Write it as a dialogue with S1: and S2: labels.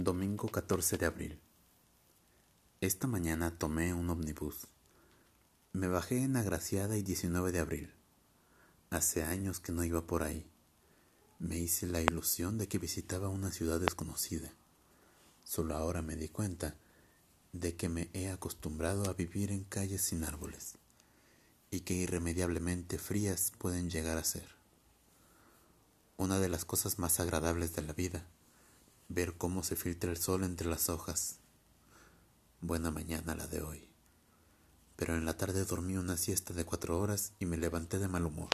S1: Domingo 14 de abril. Esta mañana tomé un ómnibus. Me bajé en Agraciada y 19 de abril. Hace años que no iba por ahí. Me hice la ilusión de que visitaba una ciudad desconocida. Solo ahora me di cuenta de que me he acostumbrado a vivir en calles sin árboles y que irremediablemente frías pueden llegar a ser. Una de las cosas más agradables de la vida ver cómo se filtra el sol entre las hojas. Buena mañana la de hoy. Pero en la tarde dormí una siesta de cuatro horas y me levanté de mal humor.